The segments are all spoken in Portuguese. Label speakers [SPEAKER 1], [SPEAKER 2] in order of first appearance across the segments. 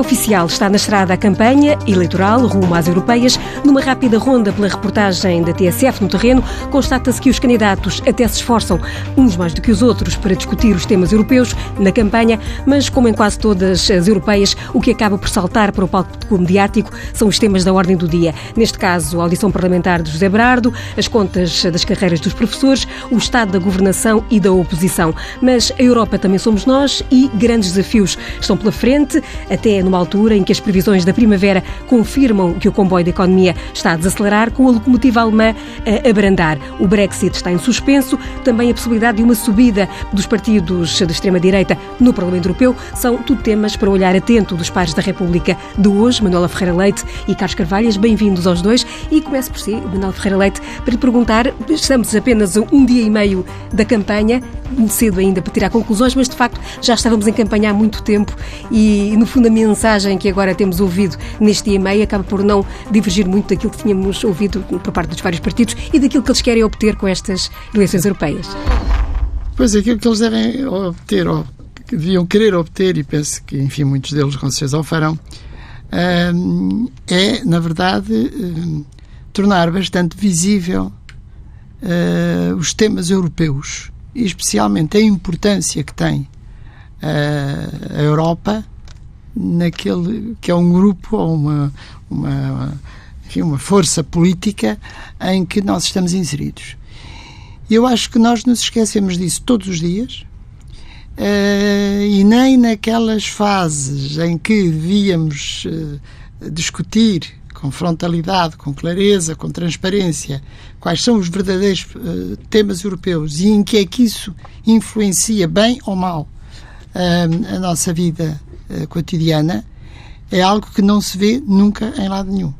[SPEAKER 1] oficial, está na estrada a campanha eleitoral rumo às europeias. Numa rápida ronda pela reportagem da TSF no terreno, constata-se que os candidatos até se esforçam, uns mais do que os outros, para discutir os temas europeus na campanha, mas como em quase todas as europeias, o que acaba por saltar para o palco mediático são os temas da ordem do dia. Neste caso, a audição parlamentar de José Brardo, as contas das carreiras dos professores, o estado da governação e da oposição. Mas a Europa também somos nós e grandes desafios estão pela frente, até numa altura em que as previsões da primavera confirmam que o comboio da economia está a desacelerar, com a locomotiva alemã a abrandar. O Brexit está em suspenso, também a possibilidade de uma subida dos partidos de extrema-direita no Parlamento Europeu são tudo temas para olhar atento dos pares da República de hoje. Manuela Ferreira Leite e Carlos Carvalhas, bem-vindos aos dois. E começo por si, Manuela Ferreira Leite, para lhe perguntar, estamos apenas um dia e meio da campanha, cedo ainda para tirar conclusões, mas de facto já estávamos em campanha há muito tempo e, no mensagem que agora temos ouvido neste dia e meio acaba por não divergir muito daquilo que tínhamos ouvido por parte dos vários partidos e daquilo que eles querem obter com estas eleições europeias.
[SPEAKER 2] Pois, aquilo que eles devem obter, ou que deviam querer obter, e penso que, enfim, muitos deles com certeza o farão, é, na verdade, tornar bastante visível uh, os temas europeus e especialmente a importância que tem a Europa naquele que é um grupo ou uma, uma, enfim, uma força política em que nós estamos inseridos. Eu acho que nós nos esquecemos disso todos os dias uh, e nem naquelas fases em que devíamos uh, discutir com frontalidade, com clareza, com transparência, quais são os verdadeiros uh, temas europeus e em que é que isso influencia, bem ou mal, a nossa vida uh, cotidiana, é algo que não se vê nunca em lado nenhum.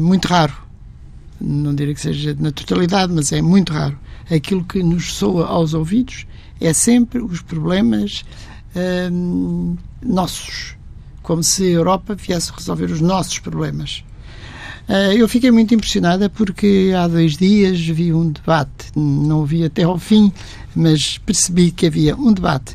[SPEAKER 2] muito raro. Não direi que seja na totalidade, mas é muito raro. Aquilo que nos soa aos ouvidos é sempre os problemas nossos como se a Europa viesse resolver os nossos problemas. Uh, eu fiquei muito impressionada porque há dois dias vi um debate, não vi até ao fim, mas percebi que havia um debate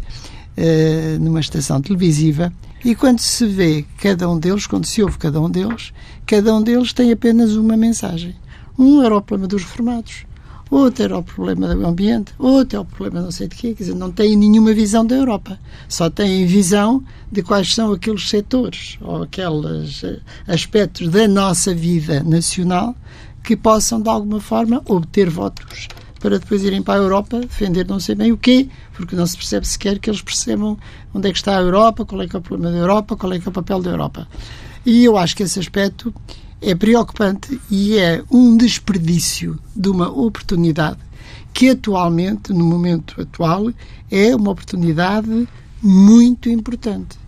[SPEAKER 2] uh, numa estação televisiva e quando se vê cada um deles, quando se ouve cada um deles, cada um deles tem apenas uma mensagem. Um era o problema dos reformados, outro era o problema do ambiente, outro é o problema não sei de quê, quer dizer, não têm nenhuma visão da Europa, só têm visão de quais são aqueles setores ou aqueles eh, aspectos da nossa vida nacional que possam, de alguma forma, obter votos para depois irem para a Europa defender não sei bem o quê, porque não se percebe sequer que eles percebam onde é que está a Europa, qual é que é o problema da Europa, qual é que é o papel da Europa. E eu acho que esse aspecto é preocupante e é um desperdício de uma oportunidade que atualmente, no momento atual, é uma oportunidade muito importante.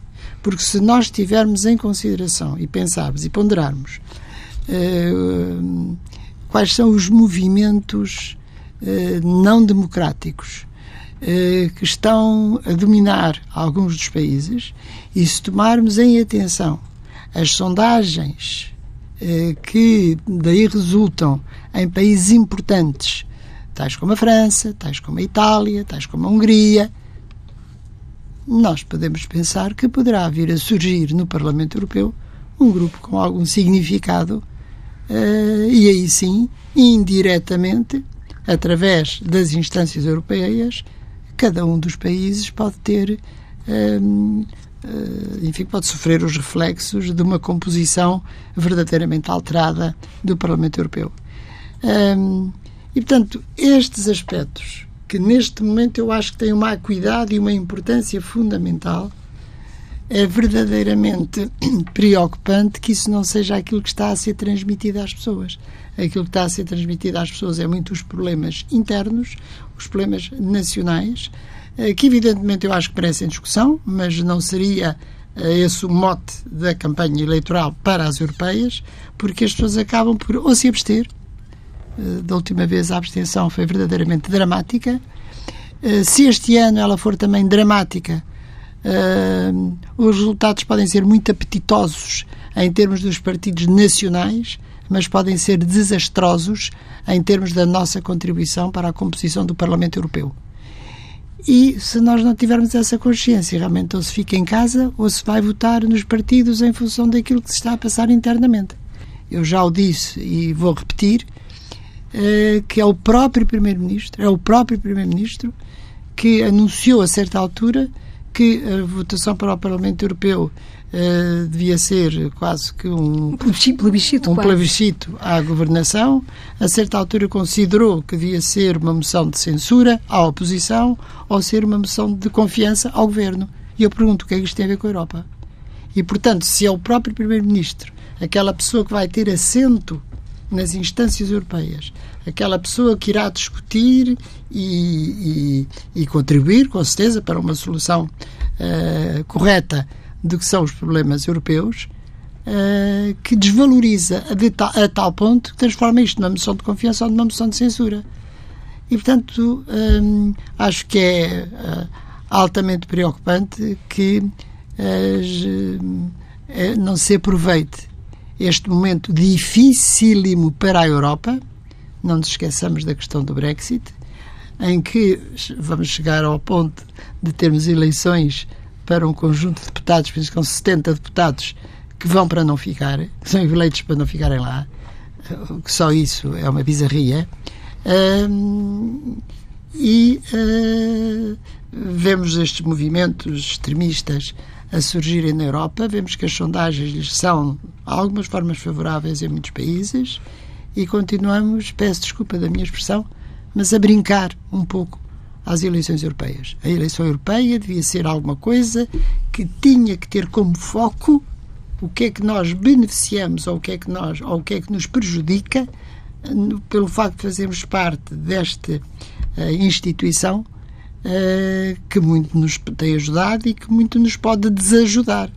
[SPEAKER 2] Porque se nós tivermos em consideração e pensarmos e ponderarmos uh, quais são os movimentos não democráticos uh, que estão a dominar alguns dos países e se tomarmos em atenção as sondagens eh, que daí resultam em países importantes, tais como a França, tais como a Itália, tais como a Hungria, nós podemos pensar que poderá vir a surgir no Parlamento Europeu um grupo com algum significado e aí sim, indiretamente, através das instâncias europeias, cada um dos países pode ter uh, eh, enfim, pode sofrer os reflexos de uma composição verdadeiramente alterada do Parlamento Europeu. e, portanto, estes aspectos, que neste momento eu acho que têm uma acuidade e uma importância fundamental, é verdadeiramente preocupante que isso não seja aquilo que está a ser transmitido às pessoas. Aquilo que está a ser transmitido às pessoas é muito os problemas internos, os problemas nacionais, eh, que evidentemente eu acho que merecem discussão, mas não seria eh, esse o mote da campanha eleitoral para as europeias, porque as pessoas acabam por ou se abster, eh, da última vez a abstenção foi verdadeiramente dramática, se este ano ela for também dramática, os resultados podem ser muito apetitosos em termos dos partidos nacionais, mas podem ser desastrosos em termos da nossa contribuição para a composição do Parlamento Europeu. E se nós não tivermos essa consciência, realmente ou se fica em casa ou se vai votar nos partidos em função daquilo que se está a passar internamente. Eu já o disse e vou repetir, eh, que é o próprio Primeiro-Ministro, é o próprio Primeiro-Ministro que anunciou a certa altura que a votação para o Parlamento Europeu uh, devia ser quase que um
[SPEAKER 1] plebiscito,
[SPEAKER 2] um plebiscito à governação. A certa altura considerou que devia ser uma moção de censura à oposição ou ser uma moção de confiança ao governo. E eu pergunto o que é que isto tem a ver com a Europa? E, portanto, se é o próprio Primeiro-Ministro, aquela pessoa que vai ter assento nas instâncias europeias, aquela pessoa que irá discutir e, e, e contribuir, com certeza, para uma solução uh, correta do que são os problemas europeus, uh, que desvaloriza a, ta, a, tal ponto que transforma isto numa moção de confiança ou numa moção de censura. E, portanto, um, acho que é uh, altamente preocupante que não se aproveite este momento dificílimo para a Europa, não nos esqueçamos da questão do Brexit, em que vamos chegar ao ponto de termos eleições para um conjunto de deputados, penso com 70 deputados que vão para não ficar, que são eleitos para não ficarem lá, que só isso é uma bizarria. E uh, vemos estes movimentos extremistas a surgirem na Europa, vemos que as sondagens são, algumas formas, favoráveis em muitos países e continuamos, peço desculpa da minha expressão, mas a brincar um pouco às eleições europeias. A eleição europeia devia ser alguma coisa que tinha que ter como foco o que é que nós beneficiamos ou o que é que nós ou o que é que nos prejudica pelo facto de fazermos parte desta uh, instituição uh, que muito nos tem ajudado e que muito nos pode desajudar.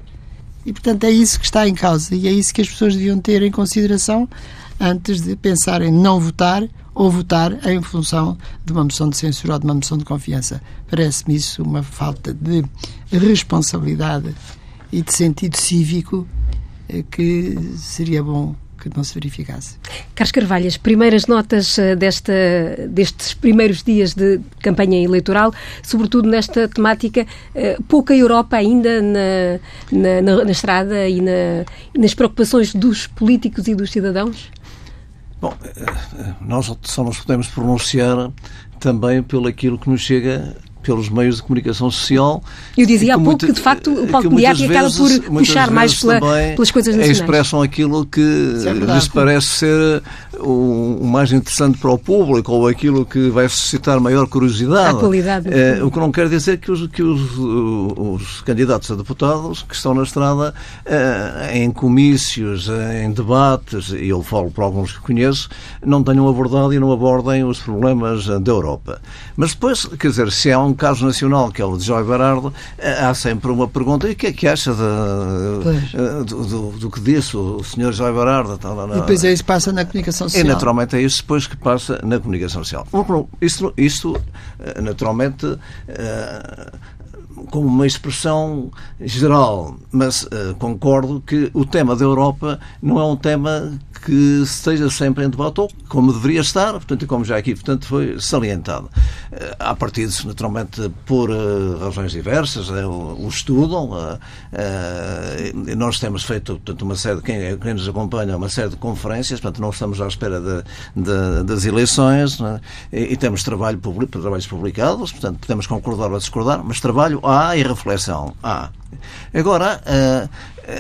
[SPEAKER 2] E, portanto, é isso que está em causa e é isso que as pessoas deviam ter em consideração antes de pensar em não votar ou votar em função de uma moção de censura ou de uma moção de confiança. Parece-me isso uma falta de responsabilidade e de sentido cívico eh, que seria bom que não se verificasse.
[SPEAKER 1] Carlos Carvalhas, primeiras notas eh, desta, destes primeiros dias de campanha eleitoral, sobretudo nesta temática, eh, pouca Europa ainda na, na, na, estrada e na, nas preocupações dos políticos e dos cidadãos?
[SPEAKER 3] Bom, eh, nós só nos podemos pronunciar também pelo aquilo que nos chega pelos meios de comunicação social.
[SPEAKER 1] Eu dizia há pouco que, de facto, o palco mediático acaba por puxar mais pela, pelas coisas nacionais.
[SPEAKER 3] expressam aquilo que é lhes parece ser o, o, mais interessante para o público ou aquilo que vai suscitar maior curiosidade.
[SPEAKER 1] A qualidade.
[SPEAKER 3] É, o que não quer dizer que os, que os, os candidatos a deputados que estão na estrada é, em comícios, em debates, e eu falo por alguns que conheço, não tenham abordado e não abordem os problemas da Europa. Mas depois, quer dizer, se há um caso nacional, que é o de Joy Barardo, eh, há sempre uma pergunta: e o que é que acha de, eh, do, do, do, que disse o senhor Joy Barardo?
[SPEAKER 2] e depois é isso que passa na comunicação social.
[SPEAKER 3] E naturalmente é isso depois que passa na comunicação social. Isto, isto eh, naturalmente como uma expressão geral, mas uh, concordo que o tema da Europa não é um tema que esteja sempre em debate, ou como deveria estar, portanto, como já aqui portanto, foi salientado. Uh, há partidos, naturalmente, por uh, razões diversas, o, o estudam. nós temos feito, portanto, uma série, quem, quem nos acompanha, uma série de conferências, portanto, não estamos à espera de, de, das eleições, é? e, e, temos trabalho público, trabalhos publicados, portanto, podemos concordar ou discordar, mas trabalho há e reflexão há. Agora, uh,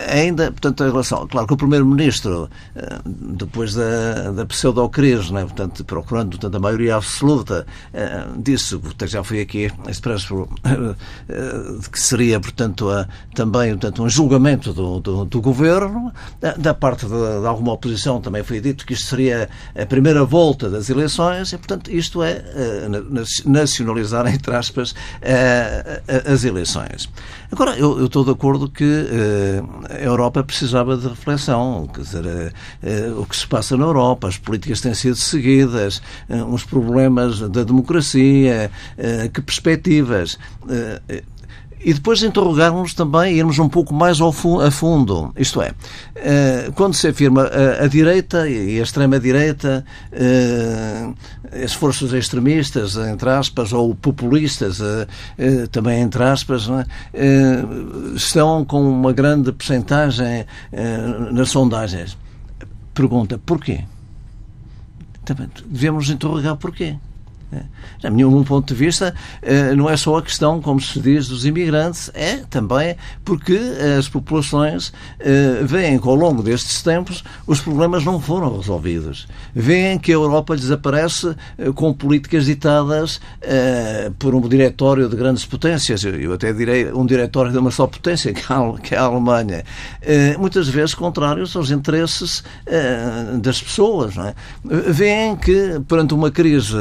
[SPEAKER 3] ainda, portanto, em relação, claro que o Primeiro-Ministro, uh, depois da, da pseudo-crise, né, portanto, procurando portanto, a maioria absoluta, uh, disse, portanto, já foi aqui expresso, que seria, portanto, a, também portanto, um julgamento do, do, do Governo, da parte de, de, alguma oposição também foi dito que isto seria a primeira volta das eleições e, portanto, isto é nacionalizar, entre aspas, as eleições. Agora, eu, eu estou de acordo que a Europa precisava de reflexão. Quer dizer, uh, uh, o que se passa na Europa, as políticas têm sido seguidas, uns problemas da democracia, que perspectivas e depois interrogarmos também, irmos um pouco mais ao a fundo. Isto é, eh, quando se afirma a, a direita e a extrema-direita, eh, as forças extremistas, entre aspas, ou populistas, eh, também entre aspas, é? estão com uma grande percentagem nas sondagens. Pergunta, porquê? Devemos interrogar porquê. A meu ponto de vista, eh, não é só a questão, como se diz, dos imigrantes, é também porque as populações eh, veem que ao longo destes tempos os problemas não foram resolvidos. Veem que a Europa desaparece eh, com políticas ditadas por um diretório de grandes potências, eu até direi um diretório de uma só potência, que é a Alemanha, muitas vezes contrários aos interesses das pessoas. Não é? Veem que, perante uma crise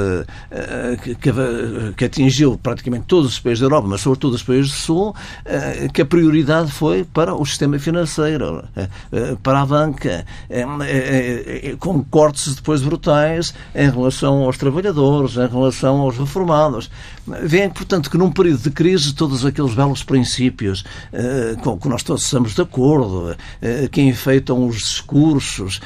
[SPEAKER 3] que, que, atingiu praticamente todos os países da Europa, mas sobretudo os países do Sul, eh, que a prioridade foi para o sistema financeiro, eh, para a banca, com cortes depois brutais em relação aos trabalhadores, em relação aos reformados. Vêem, portanto, que num período de crise todos aqueles belos princípios com que nós todos estamos de acordo, que enfeitam os discursos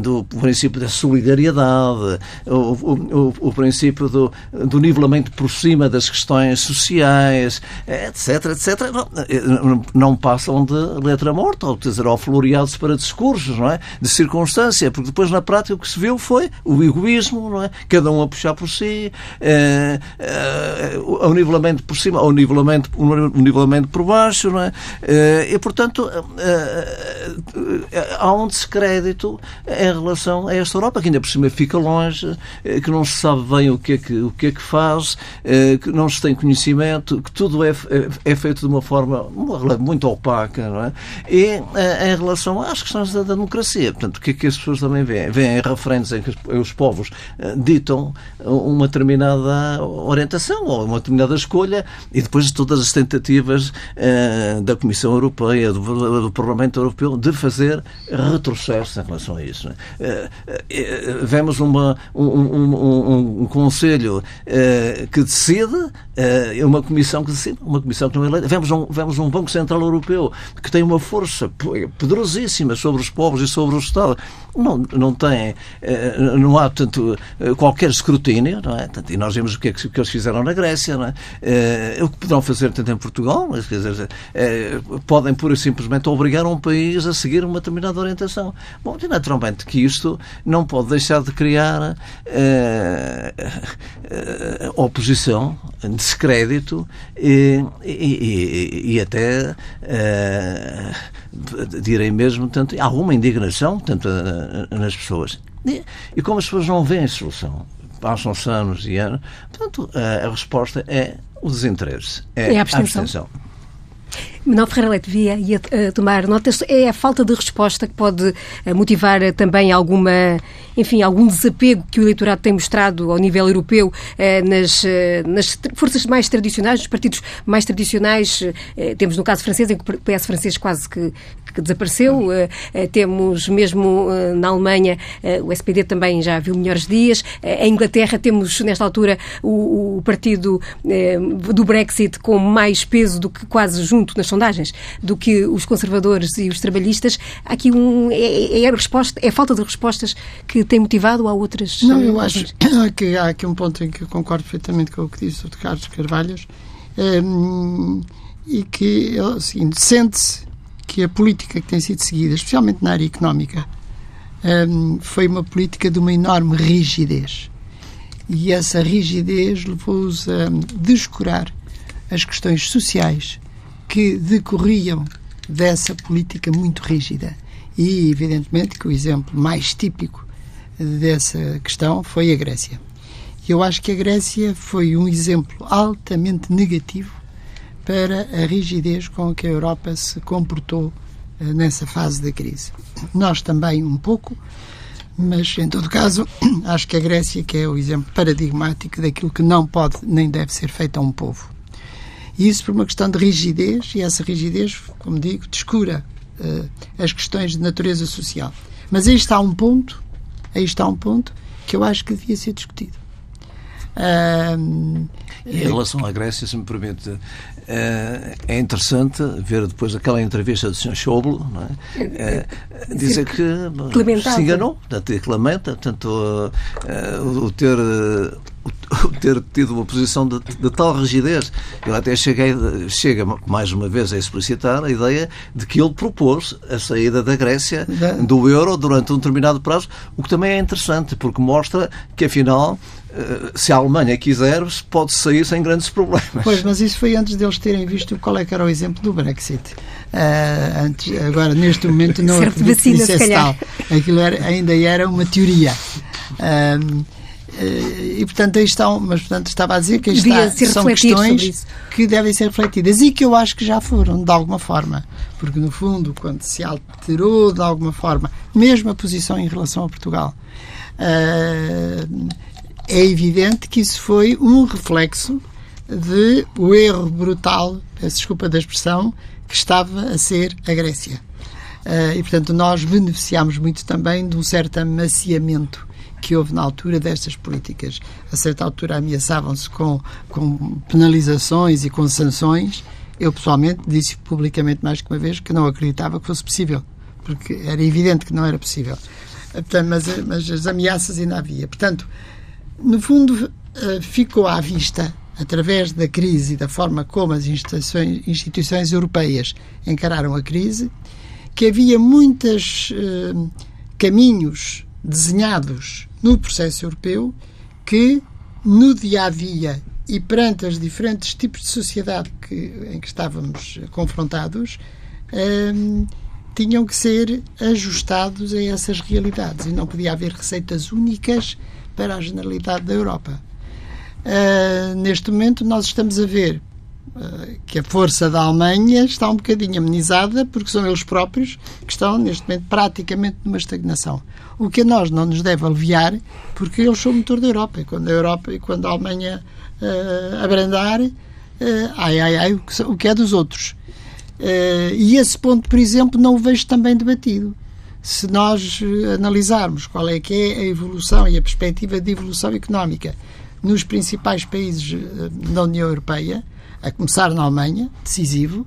[SPEAKER 3] do princípio da solidariedade, o, o, o princípio do, do nivelamento por cima das questões sociais, etc, etc, não, não passam de letra morta, ou dizer, ou floreados para discursos, não é? De circunstância, porque depois na prática o que se viu foi o egoísmo, não é? Cada um a puxar por si, é, é, o nivelamento por cima, ou o nivelamento, o nivelamento por baixo, não é? é e, portanto, há um descrédito em relação a esta Europa, que ainda por cima fica longe, que não se sabe bem o que é que, o que, é que faz, eh, que não se tem conhecimento, que tudo é, é, é feito de uma forma muito opaca, não é? E eh, em relação às questões da democracia, portanto, o que é que as pessoas também veem? Veem referentes em que os povos eh, ditam uma determinada orientação ou uma determinada escolha e depois de todas as tentativas da Comissão Europeia, do, do Parlamento Europeu, de fazer retrocesso em relação a isso. É? Vemos uma, um, um, um, Conselho uh, que decide, uh, uma comissão que decide, uma comissão que não é eleita. Vemos um, vemos um Banco Central Europeu que tem uma força poderosíssima sobre os povos e sobre o Estado. Não, não tem, uh, não há, portanto, qualquer escrutínio, não é? e nós vemos o que, é que, que eles fizeram na Grécia, não é? o que poderão fazer, tanto em Portugal, mas, quer dizer, podem pura e simplesmente obrigar um país a seguir uma determinada orientação. Bom, naturalmente que isto não pode deixar de criar uh, oposição, descrédito e, e, e até uh, direi mesmo tanto, alguma indignação tanto uh, nas pessoas. E, e, como as pessoas não veem solução, passam-se anos e anos, portanto, a resposta é o desinteresse, é, é a abstenção. A abstenção.
[SPEAKER 1] Manuel Ferreira Leite via ia uh, tomar notas. É a falta de resposta que pode uh, motivar uh, também alguma, enfim, algum desapego que o eleitorado tem mostrado ao nível europeu nas, nas forças mais tradicionais, nos partidos mais tradicionais. temos no caso francês, em que o PS francês quase que, que desapareceu. temos mesmo na Alemanha, o SPD também já viu melhores dias. em Inglaterra temos, nesta altura, o, o partido do Brexit com mais peso do que quase junto nas sondagens do que os conservadores e os trabalhistas. Há aqui um, é, é, é a resposta, é a falta de respostas que tem motivado há outras?
[SPEAKER 2] Não, eu acho que há aqui um ponto em que eu concordo perfeitamente com o que disse o de Carlos Carvalhos um, e que é o seguinte, sente-se que a política que tem sido seguida, especialmente na área económica, um, foi uma política de uma enorme rigidez. E essa rigidez levou-os a descurar as questões sociais, que decorriam dessa política muito rígida. E, evidentemente, que o exemplo mais típico dessa questão foi a Grécia. Eu acho que a Grécia foi um exemplo altamente negativo para a rigidez com que a Europa se comportou eh, nessa fase da crise. Nós também um pouco, mas em todo caso, acho que a Grécia que é o exemplo paradigmático daquilo que não pode nem deve ser feito a um povo. E isso por uma questão de rigidez, e essa rigidez, como digo, descura uh, as questões de natureza social. Mas aí está um ponto, aí está um ponto que eu acho que devia ser discutido.
[SPEAKER 3] Uh, em relação à Grécia, se me permite, é, é interessante ver depois aquela entrevista do Sr. Schauble é? é, dizer que se enganou, portanto, que lamenta portanto, o ter ter tido uma posição de, de, tal rigidez. Ele até cheguei, chega mais uma vez a explicitar a ideia de que ele propôs a saída da Grécia do euro durante um determinado prazo, o que também é interessante, porque mostra que, afinal, eh, se a Alemanha quiser, pode sair sem grandes problemas.
[SPEAKER 2] Pois, mas isso foi antes deles terem visto qual é que era o exemplo do Brexit. Uh, antes, agora, neste momento, não
[SPEAKER 1] acredito vacina, que isso é tal.
[SPEAKER 2] Aquilo era, ainda era uma teoria. Uh, e portanto aí estão, mas portanto estava a dizer que aí está, são questões que devem ser refletidas e que eu acho que já foram de alguma forma, porque no fundo quando se alterou de alguma forma, mesmo a posição em relação a Portugal, uh, é evidente que isso foi um reflexo de o erro brutal, peço desculpa da expressão, que estava a ser a Grécia. Uh, e, portanto, nós beneficiámos muito também de um certo amaciamento que houve na altura destas políticas. A certa altura ameaçavam-se com, com penalizações e com sanções. Eu, pessoalmente, disse publicamente mais que uma vez que não acreditava que fosse possível, porque era evidente que não era possível. Portanto, mas, mas as ameaças ainda havia. Portanto, no fundo, eh, ficou à vista, através da crise e da forma como as instituições, instituições europeias encararam a crise, que havia muitos eh, caminhos desenhados no processo europeu que, no dia a dia e perante os diferentes tipos de sociedade que, em que estávamos confrontados, eh, tinham que ser ajustados a essas realidades. E não podia haver receitas únicas para a generalidade da Europa. Uh, neste momento, nós estamos a ver uh, que a força da Alemanha está um bocadinho amenizada, porque são eles próprios que estão, neste momento, praticamente numa estagnação. O que a nós não nos deve aliviar, porque eles são o motor da Europa. E quando a Europa e quando a Alemanha uh, abrandar, ai, ai, ai, o que é dos outros. e esse ponto, por exemplo, não o vejo também debatido se nós eh, analisarmos qual é que é a evolução e a perspectiva de evolução económica nos principais países eh, da União Europeia, a começar na Alemanha, decisivo,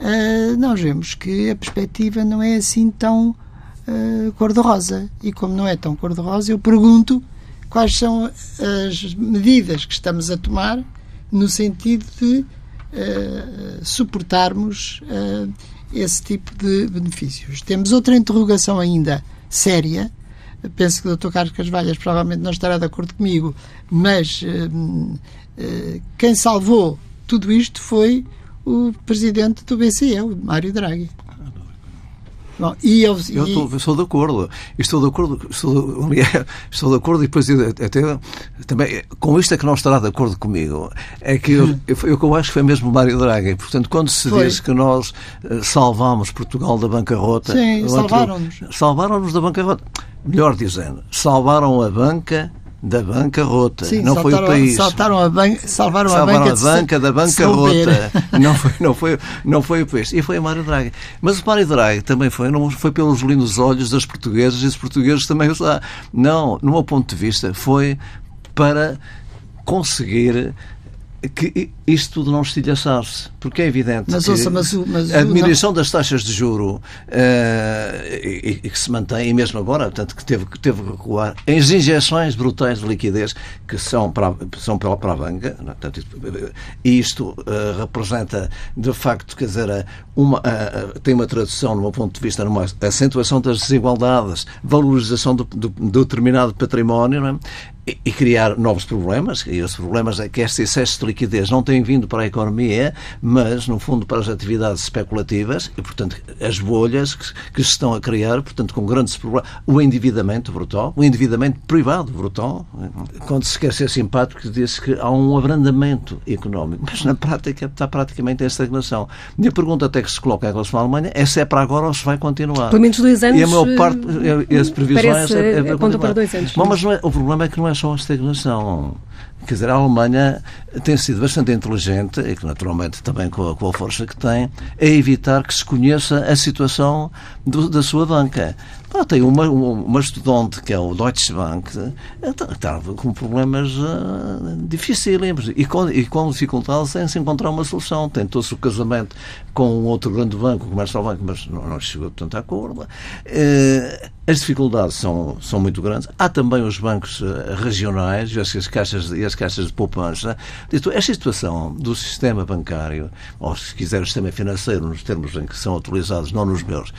[SPEAKER 2] eh, nós vemos que a perspectiva não é assim tão cor-de-rosa. E como não é tão cor-de-rosa, eu pergunto quais são as medidas que estamos a tomar no sentido de suportarmos esse tipo de benefícios. Temos outra interrogação ainda séria. Penso que o Dr. Carlos Casvalhas provavelmente não estará de acordo comigo, mas uh, uh, quem salvou tudo isto foi o presidente do BCE, o Mário Draghi.
[SPEAKER 3] Bom, e eu, eu, estou, eu estou de acordo. Estou de acordo, estou, estou de acordo e depois até também com isto é que não estará de acordo comigo. É que eu, eu, eu acho que foi mesmo Mário Draghi. Portanto, quando se foi. diz que nós eh, salvámos Portugal da bancarrota,
[SPEAKER 2] Sim, salvaram-nos.
[SPEAKER 3] Salvaram-nos da bancarrota. Melhor dizendo, salvaram a banca da bancarrota. Sim, não foi o país.
[SPEAKER 2] Saltaram a ban salvaram,
[SPEAKER 3] salvaram
[SPEAKER 2] a
[SPEAKER 3] banca, a banca da bancarrota. Não foi, não, foi, não foi o país. E foi o Mário Draghi. Mas o Mário Draghi também foi, não foi pelos lindos olhos das portuguesas e os portugueses também o Não, no meu ponto de vista, foi para conseguir que isto tudo não estilhaçasse, porque é evidente
[SPEAKER 2] mas,
[SPEAKER 3] que
[SPEAKER 2] ouça, mas, mas,
[SPEAKER 3] a diminuição não... das taxas de juro uh, e, e, que se mantém, e mesmo agora, portanto, que teve, que teve que recuar, as injeções brutais de liquidez que são para, são para, para a banca, é? portanto, e isto uh, representa, de facto, quer dizer, uma, uh, tem uma tradução, no meu ponto de vista, numa acentuação das desigualdades, valorização do, do, do determinado património, é? E, e criar novos problemas, e os problemas é que este excesso de liquidez não tem vindo para a economia, mas, no fundo, para as atividades especulativas, e, portanto, as bolhas que, que se estão a criar, portanto, com grandes problemas. O endividamento brutal, o endividamento privado brutal. Quando se quer ser simpático, diz que há um abrandamento económico, mas na prática está praticamente em estagnação. Minha pergunta até que se coloca em relação à Alemanha é se é para agora ou se vai continuar.
[SPEAKER 1] Pelo menos dois anos.
[SPEAKER 3] E a maior parte, eh, as previsões
[SPEAKER 1] parece, é, é, para dois anos.
[SPEAKER 3] Bom, mas é, o problema é que não é só a estagnação. Quer dizer, a Alemanha tem sido bastante inteligente, e que naturalmente também com a, com a força que tem, a evitar que se conheça a situação do, da sua banca. Ah, tem uma, uma estudante que é o Deutsche Bank, está, está com problemas uh, dificílimos e com, e com dificuldades em se encontrar uma solução. Tentou-se o casamento com um outro grande banco, o Comércio Banco, mas não, não chegou tanto a acordo. Uh, as dificuldades são, são muito grandes. Há também os bancos uh, regionais e as, caixas, e as caixas de poupança. Dito, esta situação do sistema bancário, ou se quiser o sistema financeiro, nos termos em que são utilizados, não nos meus, uh,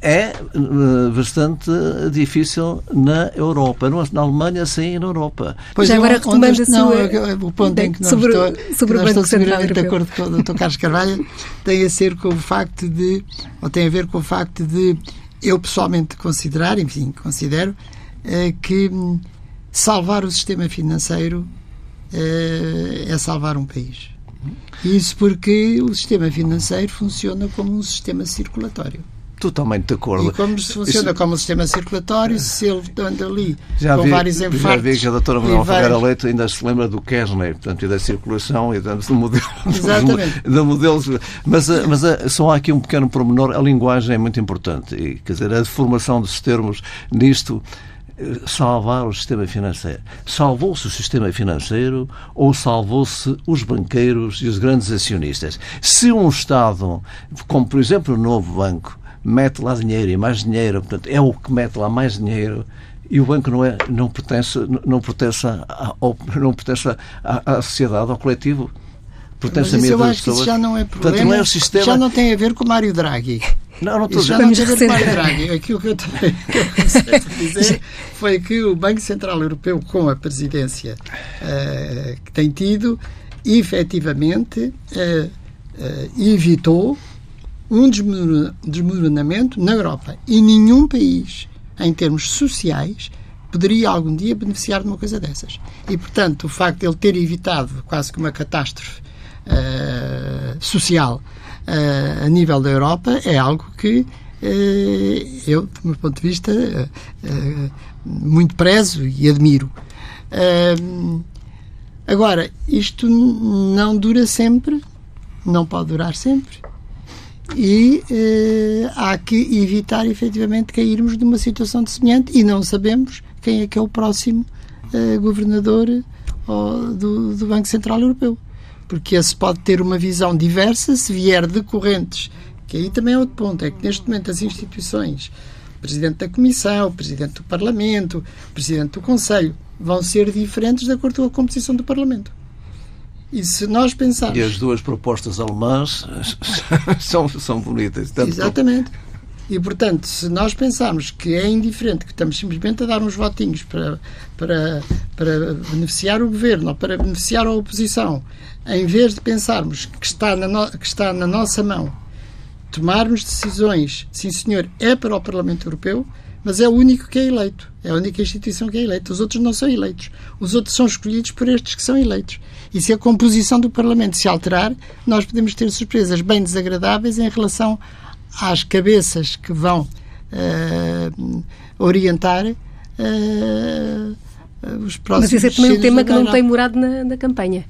[SPEAKER 3] é uh, bastante difícil na Europa. Na Alemanha, sim, e na Europa.
[SPEAKER 2] Pois Já agora retomando a sua... o ponto em que nós sobre, estou, sobre que nós estou seguramente de acordo com o Dr. Carlos Carvalho tem a ser com o facto de, ou tem a ver com o facto de eu pessoalmente considerar, enfim, considero, que salvar o sistema financeiro uh, é salvar um país. Isso porque o sistema financeiro funciona como um sistema circulatório.
[SPEAKER 3] Totalmente de acordo.
[SPEAKER 2] E como se funciona Isso... como um sistema circulatório, se ele anda ali já com vi, vários infartos... Já
[SPEAKER 3] vi que a doutora Manuel vários... Ferreira Leite ainda se lembra do Kesney, portanto, e da circulação e do modelo...
[SPEAKER 2] Exatamente.
[SPEAKER 3] Do modelo mas mas eh, só há aqui um pequeno pormenor, a linguagem é muito importante. E, quer dizer, a deformação dos termos nisto eh, salvar o sistema financeiro. Salvou-se o sistema financeiro ou salvou-se os banqueiros e os grandes acionistas? Se um Estado, como por exemplo o novo banco, mete lá dinheiro e mais dinheiro, portanto, é o que mete lá mais dinheiro e o banco não, é, não pertence, não pertence, a, não pertence à, à sociedade, ao coletivo.
[SPEAKER 2] Pertence Mas isso eu acho que isso já não é problema. Portanto, não é o sistema... Já não tem a ver com o Mário Draghi.
[SPEAKER 3] Não, não estou
[SPEAKER 2] já não tem a ver com o Mário Draghi. Aquilo que eu, tenho, que eu comecei a dizer foi que o Banco Central Europeu, com a presidência uh, que tem tido, efetivamente uh, uh, evitou um desmoronamento na Europa. E nenhum país, em termos sociais, poderia algum dia beneficiar de uma coisa dessas. E, portanto, o facto de ele ter evitado quase que uma catástrofe uh, social uh, a nível da Europa é algo que uh, eu, do meu ponto de vista, muito prezo e admiro. agora, isto não dura sempre, não pode durar sempre e eh, há que evitar efetivamente cairmos numa situação de semelhante e não sabemos quem é que é o próximo eh, governador do, do, Banco Central Europeu. Porque esse pode ter uma visão diversa se vier de correntes, que aí também é outro ponto, é que neste momento as instituições, o Presidente da Comissão, o Presidente do Parlamento, o Presidente do Conselho, vão ser diferentes de acordo com a composição do Parlamento. E se nós pensarmos.
[SPEAKER 3] E as duas propostas alemãs são, são bonitas.
[SPEAKER 2] Exatamente. E, portanto, se nós pensarmos que é indiferente, que estamos simplesmente a dar uns votinhos para, para, para beneficiar o governo ou para beneficiar a oposição, em vez de pensarmos que está na, no, que está na nossa mão tomarmos decisões, sim senhor, é para o Parlamento Europeu, mas é o único que é eleito. É a única instituição que é eleita. Os outros não são eleitos. Os outros são escolhidos por estes que são eleitos. E se a composição do Parlamento se alterar, nós podemos ter surpresas bem desagradáveis em relação às cabeças que vão uh, orientar uh, os próximos.
[SPEAKER 1] Mas esse é também um tema que não tem morado na, na campanha.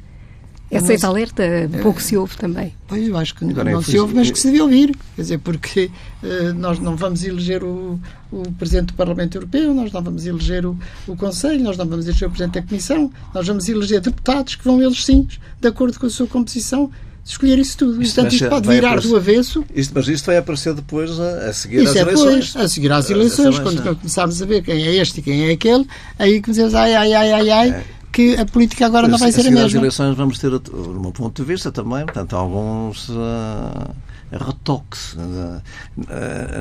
[SPEAKER 1] Essa mas, alerta pouco se ouve também.
[SPEAKER 2] Pois, eu acho que Agora não se ouve, mas que se devia ouvir. Quer dizer, porque uh, nós não vamos eleger o, o Presidente do Parlamento Europeu, nós não vamos eleger o, o Conselho, nós não vamos eleger o Presidente da Comissão, nós vamos eleger deputados que vão, eles sim, de acordo com a sua composição, escolher isso tudo. Isto, Portanto, isto pode virar aparecer, do avesso.
[SPEAKER 3] Isto, mas isto vai aparecer depois a, a seguir
[SPEAKER 2] isso
[SPEAKER 3] às
[SPEAKER 2] é
[SPEAKER 3] eleições.
[SPEAKER 2] Depois, a seguir às eleições, quando começarmos a ver quem é este e quem é aquele, aí começamos, ai, ai, ai, ai, ai. É que a política agora não vai ser a mesma. Nas
[SPEAKER 3] eleições vamos ter, do meu ponto de vista também, portanto, alguns uh, retoques uh,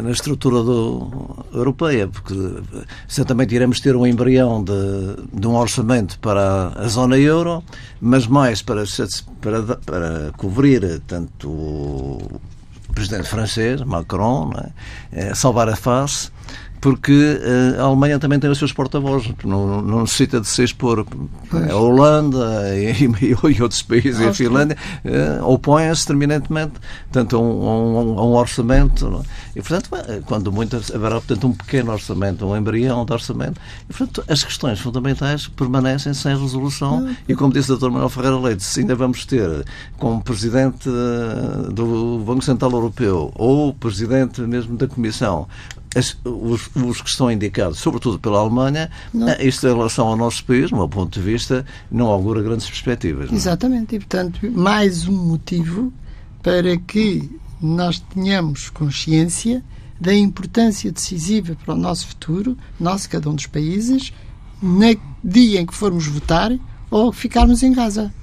[SPEAKER 3] na estrutura do, europeia, porque certamente iremos ter um embrião de, de um orçamento para a zona euro, mas mais para, para, para cobrir tanto o presidente francês, Macron, é? salvar a face, porque uh, a Alemanha também tem os seus porta-vozes, não, não, necessita de se expor. Pois. A Holanda e, e, outros países, e a Finlândia, uh, opõem-se terminantemente tanto a um, a um, a um orçamento. É? E, portanto, quando muito, haverá, portanto, um pequeno orçamento, um embrião de orçamento, e, portanto, as questões fundamentais permanecem sem resolução. E, como disse o Dr. Manuel Ferreira Leite, se ainda vamos ter como Presidente do Banco Central Europeu ou Presidente mesmo da Comissão as, os, os, que estão indicados, sobretudo pela Alemanha, não. Eh, isto em relação ao nosso país, do meu ponto de vista, não augura grandes perspectivas.
[SPEAKER 2] Não? É? Exatamente, e portanto, mais um motivo para que nós tenhamos consciência da importância decisiva para o nosso futuro, nosso, cada um dos países, no dia em que formos votar ou ficarmos em casa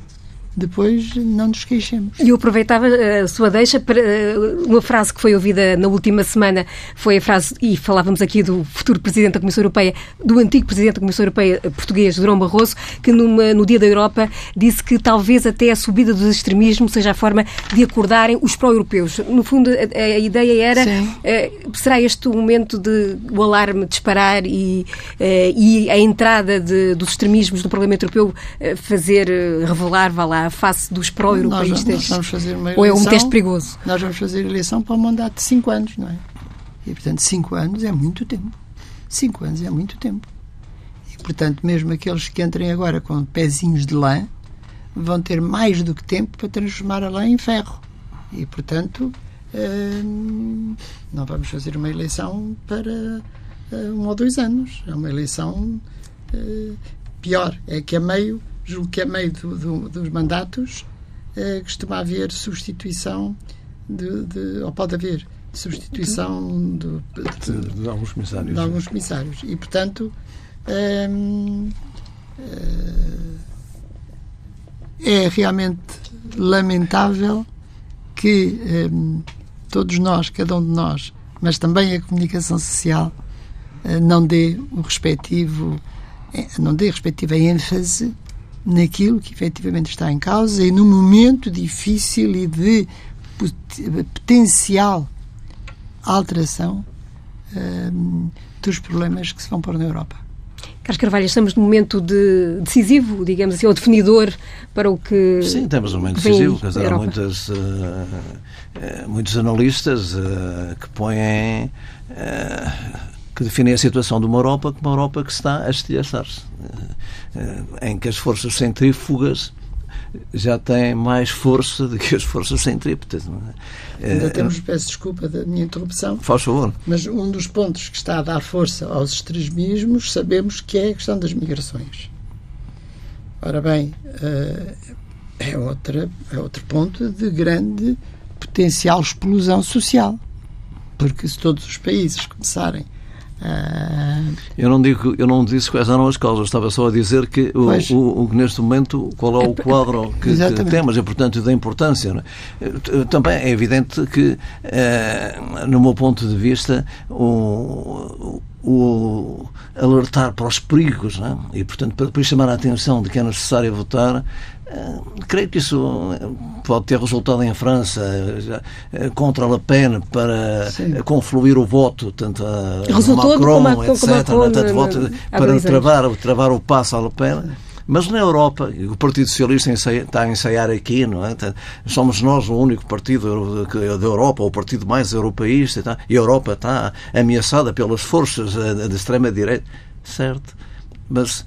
[SPEAKER 2] depois não nos queixemos.
[SPEAKER 1] E eu aproveitava eh, a sua deixa para eh, uma frase que foi ouvida na última semana, foi a frase, e falávamos aqui do futuro Presidente da Comissão Europeia, do antigo Presidente da Comissão Europeia eh, português, Durão Barroso, que numa, no Dia da Europa disse que talvez até a subida dos extremismos seja a forma de acordarem os pró-europeus. No fundo, a, a, ideia era, será este o momento de o alarme disparar e, e a entrada de, dos extremismos no Parlamento Europeu fazer, revelar, vá lá, face dos pró-europeístas? Ou é um teste perigoso?
[SPEAKER 2] Nós vamos fazer eleição para um mandato de 5 anos, não é? E, portanto, 5 anos é muito tempo. 5 anos é muito tempo. E, portanto, mesmo aqueles que entrem agora com pezinhos de lã vão ter mais do que tempo para transformar a lã em ferro. E, portanto, hum, não vamos fazer uma eleição para hum, um ou dois anos. É uma eleição hum, pior. É que a meio julgo que a meio do, do, dos mandatos eh, costuma haver substituição de, de, ou pode haver substituição de,
[SPEAKER 3] de, alguns comissários.
[SPEAKER 2] De alguns comissários. E, portanto, hum, é realmente lamentável que hum, todos nós, cada um de nós, mas também a comunicação social, não dê o respectivo, não dê a respectiva ênfase naquilo que efetivamente está em causa e no momento difícil e de potencial alteração um, dos problemas que se vão pôr na Europa.
[SPEAKER 1] Carlos Carvalho, estamos num momento de, decisivo, digamos assim, ou definidor para o que.
[SPEAKER 3] Sim, temos um momento decisivo. Quer dizer, há muitas, uh, uh, muitos analistas uh, que põem que definem a situação de uma Europa como uma Europa que está a estilhaçar-se, eh, em que as forças centrífugas já têm mais força do que as forças centrípetas.
[SPEAKER 2] É? Ainda eh, temos, peço desculpa da minha interrupção.
[SPEAKER 3] Faz favor.
[SPEAKER 2] Mas um dos pontos que está a dar força aos extremismos sabemos que é a questão das migrações. Ora bem, eh, é, outra, é outro ponto de grande potencial explosão social. Porque se todos os países começarem
[SPEAKER 3] eu não digo, eu não disse quais eram as causas, estava só a dizer que o, o, o neste momento qual é o quadro que, que temos e portanto da importância. É? Também é evidente que, eh, no meu ponto de vista, o, o alertar para os perigos é? e portanto para depois chamar a atenção de que é necessário votar creio que isso pode ter resultado em França uh, contra Le Pen para Sim. confluir o voto tanto a
[SPEAKER 1] Resultou
[SPEAKER 3] Macron,
[SPEAKER 1] a,
[SPEAKER 3] etc.
[SPEAKER 1] Macron,
[SPEAKER 3] tanto voto, para travar, travar o passo a Le Pen. Mas na Europa, o Partido Socialista está a ensaiar aqui, não é? Somos nós o único partido da Europa, o partido mais europeísta, tá? e a Europa está ameaçada pelas forças eh, da extrema-direita. Certo. Mas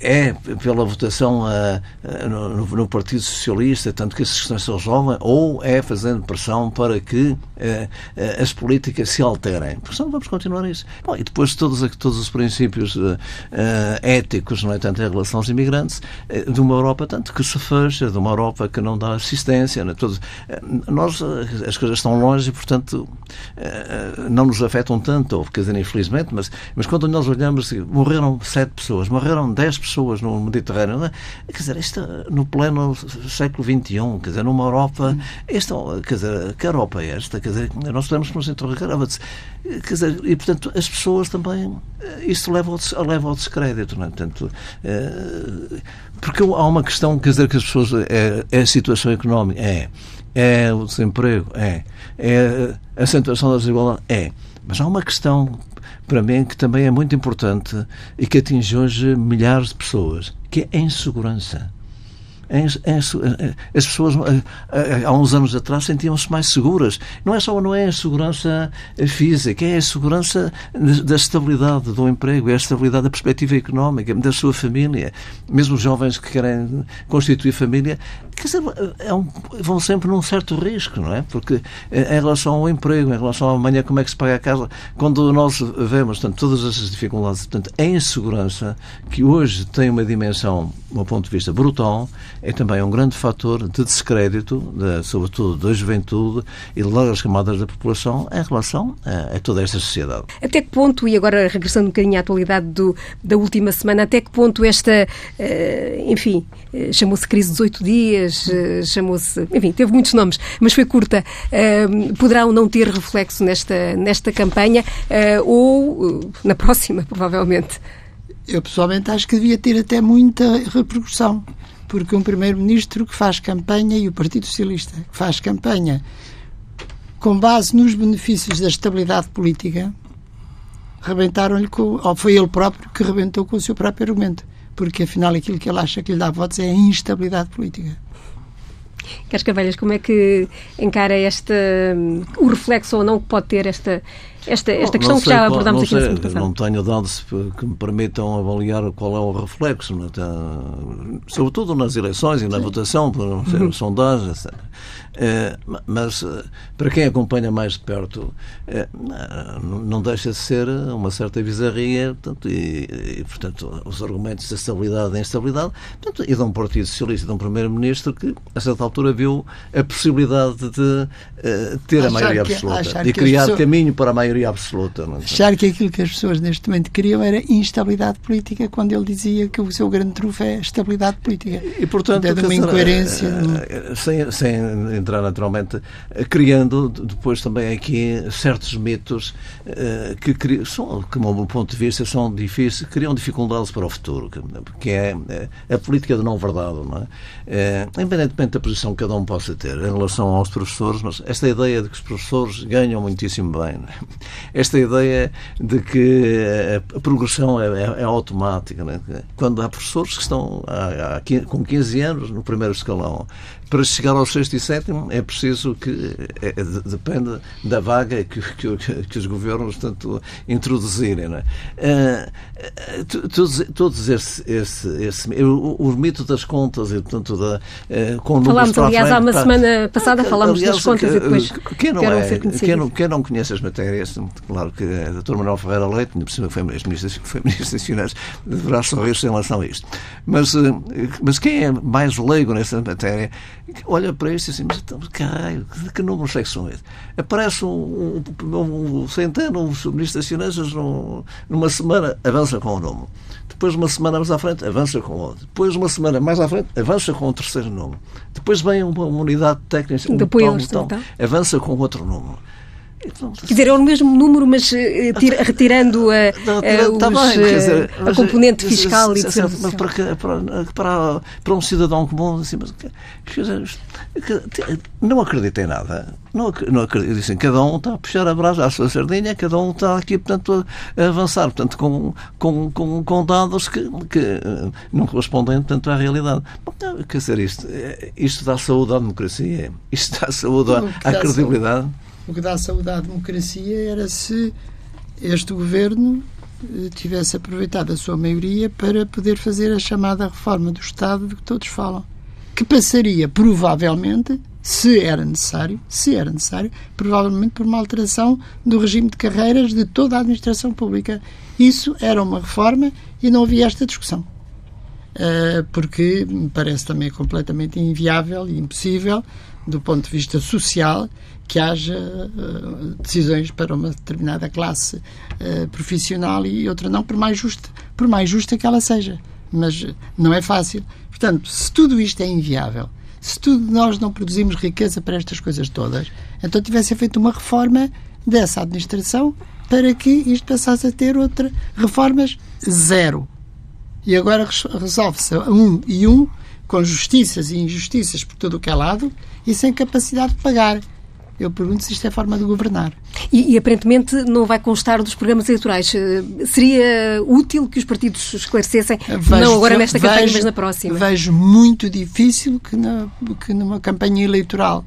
[SPEAKER 3] é pela votação uh, no, no, Partido Socialista, tanto que essas questões se resolvem, ou é fazendo pressão para que uh, as políticas se alterem. Porque senão vamos continuar isso. Bom, e depois todos, todos os princípios éticos, não é? tanto em relação aos imigrantes, de uma Europa tanto que se fecha, de uma Europa que não dá assistência. Não é? Todos, nós, as coisas estão longe e, portanto, não nos afetam tanto, ou, quer dizer, infelizmente, mas, mas quando nós olhamos, morreram sete pessoas, morreram 10 pessoas no Mediterrâneo. É? Quer dizer, isto no pleno século XXI, quer dizer, numa Europa. Isto, quer dizer, que Europa é esta? Quer dizer, nós temos que nos interrogar. Quer dizer, e portanto, as pessoas também. Isto leva ao, leva ao descrédito, não é? Portanto, é, porque há uma questão, quer dizer, que as pessoas. É, é a situação económica? É. É o desemprego? É. É a acentuação da desigualdade? É. Mas há uma questão para mim, que também é muito importante e que atinge hoje milhares de pessoas, que é a insegurança. As pessoas há uns anos atrás sentiam-se mais seguras. Não é só não é a segurança física, é a segurança da estabilidade do emprego, é a estabilidade da perspectiva económica, da sua família. Mesmo os jovens que querem constituir família, quer dizer, é um, vão sempre num certo risco, não é? Porque em relação ao emprego, em relação à amanhã, como é que se paga a casa, quando nós vemos portanto, todas essas dificuldades, portanto, a insegurança, que hoje tem uma dimensão, do ponto de vista brutal, é também um grande fator de descrédito, de, sobretudo da juventude e de largas camadas da população em relação a, a, toda esta sociedade.
[SPEAKER 1] Até que ponto, e agora regressando um bocadinho à atualidade do, da última semana, até que ponto esta, uh, enfim, uh, chamou-se crise dos oito dias, uh, chamou-se, enfim, teve muitos nomes, mas foi curta, poderá ou não ter reflexo nesta, nesta campanha ou na próxima, provavelmente?
[SPEAKER 2] Eu pessoalmente acho que devia ter até muita repercussão porque um primeiro-ministro que faz campanha e o Partido Socialista que faz campanha com base nos benefícios da estabilidade política, rebentaram-lhe com, ou foi ele próprio que rebentou com o seu próprio argumento, porque afinal aquilo que ele acha que lhe dá votos é a instabilidade política.
[SPEAKER 1] Carlos Carvalhas, como é que encara esta, o reflexo ou não que pode ter esta, esta, esta questão
[SPEAKER 3] sei,
[SPEAKER 1] que já abordámos aqui na semana passada.
[SPEAKER 3] Não tenho dados que me permitam avaliar qual é o reflexo, é? sobretudo nas eleições e na Sim. votação, por uhum. sondagens, etc. É, mas eh, para quem acompanha mais de perto, é, não deixa de ser uma certa bizarria portanto, e, e, portanto, os argumentos da estabilidade e instabilidade portanto, e de um Partido Socialista, de um Primeiro-Ministro que, a certa altura, viu a possibilidade de uh, ter achar a maioria que, absoluta e criar pessoas, caminho para a maioria absoluta.
[SPEAKER 2] Não é? achar que aquilo que as pessoas neste momento queriam era instabilidade política, quando ele dizia que o seu grande trunfo é estabilidade política.
[SPEAKER 3] E, portanto,
[SPEAKER 2] é de uma incoerência.
[SPEAKER 3] Sem, sem entrar naturalmente, criando depois também aqui certos mitos que, são, que, do meu ponto de vista, são difíceis, criam dificuldades para o futuro, que é a política de não verdade, não é? Independentemente da posição que cada um possa ter em relação aos professores, mas esta ideia de que os professores ganham muitíssimo bem? Esta ideia de que a progressão é, é, é automática, é? quando há professores que estão há, há, com 15 anos no primeiro escalão, para chegar ao sexto e sétimo é preciso que é, é depende da vaga que, que, que, os governos tanto introduzirem. Não é? Uh, todos todos esse, esse, esse o, o, mito das contas e portanto da uh, com
[SPEAKER 1] falámos aliás frente, há uma semana passada falámos aliás, das contas que, e depois
[SPEAKER 3] quem não, é, quem não, quem não conhece as matérias claro que a doutora Manuel Ferreira Leite por cima foi ministro, foi ministro das Finanças deverá sorrir-se em relação a isto mas, mas quem é mais leigo nessa matéria olha para isto e assim, mas estamos, caralho, que números é que são esses? Aparece um, um, um centeno, um ministro das Finanças, num, numa semana, avança com o número. Depois, uma semana mais à frente, avança com outro. Depois, uma semana mais à frente, avança com o terceiro número. Depois vem uma, uma unidade técnica, um
[SPEAKER 1] Depois, então, então.
[SPEAKER 3] avança com outro número.
[SPEAKER 1] Quer dizer, é o mesmo número, mas tira, retirando a, a, tá os, bem, dizer, a componente mas, fiscal e de
[SPEAKER 3] certo, Mas para, para, para, um cidadão comum, assim, mas, não acredita em nada. Não, não acredito. Dizem, cada um está a puxar a brasa à sua sardinha, cada um está aqui, portanto, a avançar, portanto, com, com, com, com dados que, que eh, não correspondem, portanto, à realidade. Quer dizer, isto, eh, isto dá saúde à democracia, isto dá saúde à, à credibilidade. Saúde
[SPEAKER 2] o que dá saúde à democracia era se este governo eh, tivesse aproveitado a sua maioria para poder fazer a chamada reforma do Estado de que todos falam. Que passaria, provavelmente, se era necessário, se era necessário, provavelmente por uma alteração do regime de carreiras de toda a administração pública. Isso era uma reforma e não havia esta discussão. Eh, porque me parece também completamente inviável e impossível, do ponto de vista social, que haja uh, decisões para uma determinada classe uh, profissional e outra não, por mais justa, por mais justa que ela seja. Mas não é fácil. Portanto, se tudo isto é inviável, se tudo nós não produzimos riqueza para estas coisas todas, então tivesse feito uma reforma dessa administração para que isto passasse a ter outra reformas zero. E agora resolve-se um e um com justiças e injustiças por todo o que é lado e sem capacidade de pagar. Eu pergunto se isto é forma de governar.
[SPEAKER 1] E, e, aparentemente não vai constar dos programas eleitorais. Eh, seria útil que os partidos esclarecessem, vejo, não agora nesta vejo, campanha, mas na próxima?
[SPEAKER 2] Vejo muito difícil que, na, que numa campanha eleitoral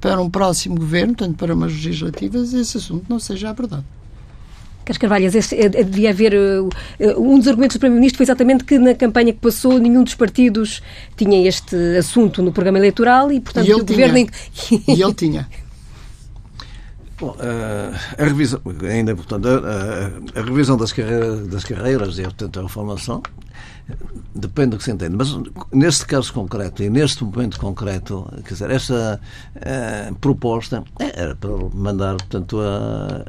[SPEAKER 2] para um próximo governo, tanto para umas legislativas, esse assunto não seja abordado.
[SPEAKER 1] Carlos Carvalhas, eh, devia haver. Uh, um dos argumentos do Primeiro-Ministro foi exatamente que na campanha que passou nenhum dos partidos tinha este assunto no programa eleitoral e, portanto,
[SPEAKER 2] e
[SPEAKER 1] o
[SPEAKER 2] tinha.
[SPEAKER 1] governo.
[SPEAKER 2] e ele tinha.
[SPEAKER 3] Bom, uh, a revisão, ainda portanto, a, a, a revisão das carreiras, das carreiras e, portanto, a formação Depende do que se entende. Mas neste caso concreto e neste momento concreto, quer dizer, esta proposta era para mandar, portanto, a,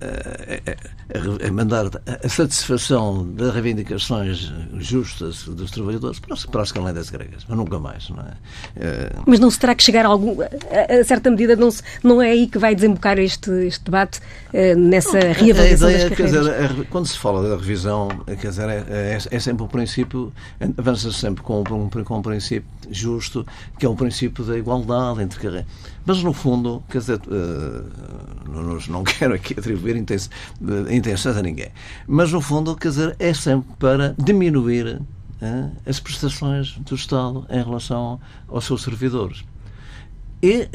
[SPEAKER 3] a, a, a, mandar a satisfação das reivindicações justas dos trabalhadores para, para as calendas gregas, mas nunca mais, não é?
[SPEAKER 1] Uh, mas não se terá que chegar a algum. A, certa medida, não, se, não é aí que vai desembocar este, este debate uh, nessa reavaliação
[SPEAKER 3] ideia,
[SPEAKER 1] das carreiras?
[SPEAKER 3] Quer dizer, quando se fala da revisão, quer dizer, é, é, é sempre o princípio, avança sempre com, um, com um princípio justo, que é o princípio da igualdade entre carreiras. Mas, no fundo, quer dizer, uh, não, quero aqui atribuir intenções a ninguém, mas, no fundo, quer dizer, é sempre para diminuir uh, as prestações do Estado em relação aos seus servidores. E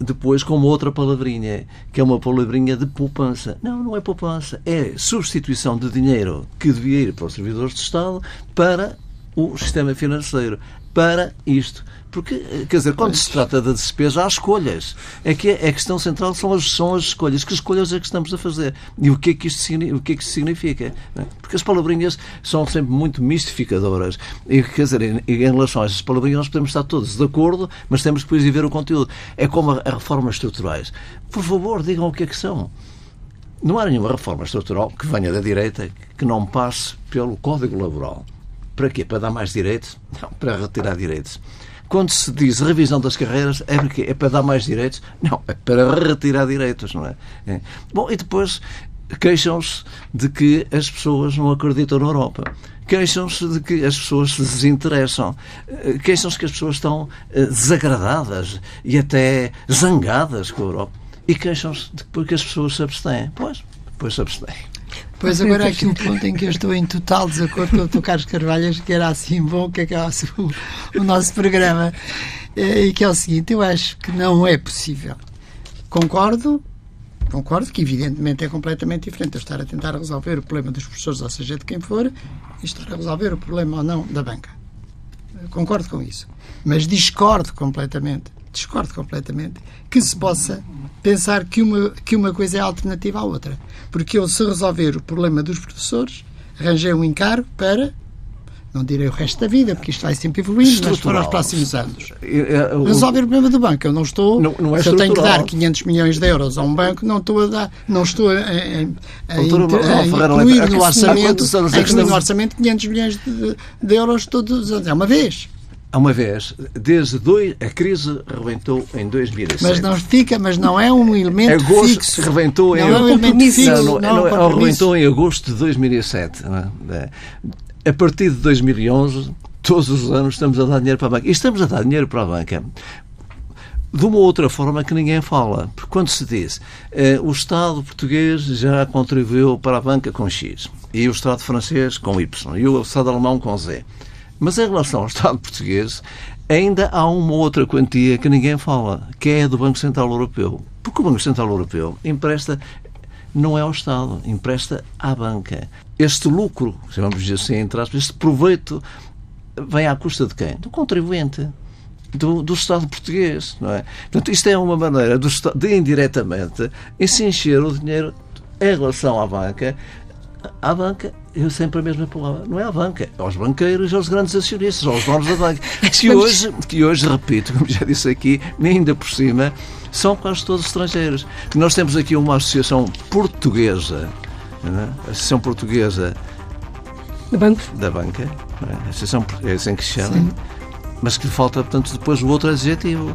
[SPEAKER 3] depois com outra palavrinha, que é uma palavrinha de poupança. Não, não é poupança, é substituição de dinheiro que devia ir para os servidores de Estado para o sistema financeiro, para isto. Porque, eh, quer dizer, quando se trata da despesa, há escolhas. É que a questão central são as, são as escolhas. Que escolhas é que estamos a fazer? E o que é que isto, o que é que isto significa? É? Porque as palavrinhas são sempre muito mistificadoras. E, quer dizer, em, em relação a essas palavrinhas, nós podemos estar todos de acordo, mas temos depois de ver o conteúdo. É como as reformas estruturais. Por favor, digam o que é que são. Não há nenhuma reforma estrutural que venha da direita que não passe pelo Código Laboral. Para quê? Para dar mais direitos? Não, para retirar direitos. Quando se diz revisão das carreiras, é, porque é para dar mais direitos? Não, é para retirar direitos, não é? é. Bom, e depois queixam-se de que as pessoas não acreditam na Europa. Queixam-se de que as pessoas se desinteressam. Eh, queixam-se que as pessoas estão eh, desagradadas e até zangadas com a Europa. E queixam-se de que as pessoas se abstêm. Pois, pois se abstêm.
[SPEAKER 2] Pois agora é aqui um ponto em que eu estou em total desacordo com o Dr. Carlos Carvalhas, que era assim bom que acabasse o, o nosso programa, eh, e que é o seguinte, eu acho que não é possível. Concordo, concordo que evidentemente é completamente diferente estar a tentar resolver o problema dos professores, ou seja, de quem for, e estar a resolver o problema ou não da banca. Concordo com isso. Mas discordo completamente, discordo completamente, que se possa pensar que uma, que uma coisa é alternativa à outra. Porque eu, se resolver o problema dos professores, arranjei um encargo para não direi o resto da vida, porque isto vai sempre evoluindo, mas para os próximos anos. Resolver o problema do banco. Eu não estou. Não, não é se eu tenho que dar 500 milhões de euros a um banco, não estou a dar. Não estou a, a, a, a incluir no orçamento, a incluir no orçamento 500 milhões de, de euros todos os anos. É uma vez.
[SPEAKER 3] Há uma vez, desde dois, a crise rebentou em 2007.
[SPEAKER 2] Mas não fica, mas não é um elemento
[SPEAKER 3] agosto
[SPEAKER 2] fixo.
[SPEAKER 3] Rebentou
[SPEAKER 2] não
[SPEAKER 3] em,
[SPEAKER 2] é um elemento fixo.
[SPEAKER 3] Não, não, não, não rebentou em agosto de 2007. É? A partir de 2011, todos os anos estamos a dar dinheiro para a banca. E estamos a dar dinheiro para a banca de uma outra forma que ninguém fala. Porque quando se diz eh, o Estado português já contribuiu para a banca com X, e o Estado francês com Y, e o Estado alemão com Z. Mas em relação ao Estado português, ainda há uma outra quantia que ninguém fala, que é a do Banco Central Europeu. Porque o Banco Central Europeu empresta não é ao Estado, empresta à banca. Este lucro, chamamos assim, entre aspas, este proveito vem à custa de quem? Do contribuinte. Do, do, Estado português, não é? Portanto, isto é uma maneira do, de indiretamente se encher o dinheiro em relação à banca à banca, eu sempre a mesma palavra, não é à banca, é aos banqueiros, aos grandes acionistas, aos donos da banca, que hoje, que hoje, repito, como já disse aqui, nem ainda por cima, são quase todos estrangeiros. Nós temos aqui uma associação portuguesa, é? Associação Portuguesa
[SPEAKER 1] de bancos.
[SPEAKER 3] da banca, é? Associação é assim que se chama, Sim. mas que falta, portanto, depois o outro adjetivo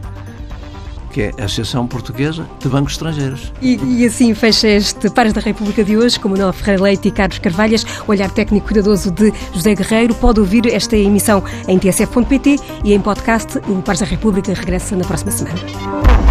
[SPEAKER 3] que é a Associação Portuguesa de Bancos Estrangeiros.
[SPEAKER 1] E, e assim fecha este Pares da República de hoje, com Manuel Ferreira Leite e Carlos Carvalhas, olhar técnico cuidadoso de José Guerreiro. Pode ouvir esta emissão em tsf.pt e em podcast. O Pares da República regressa na próxima semana.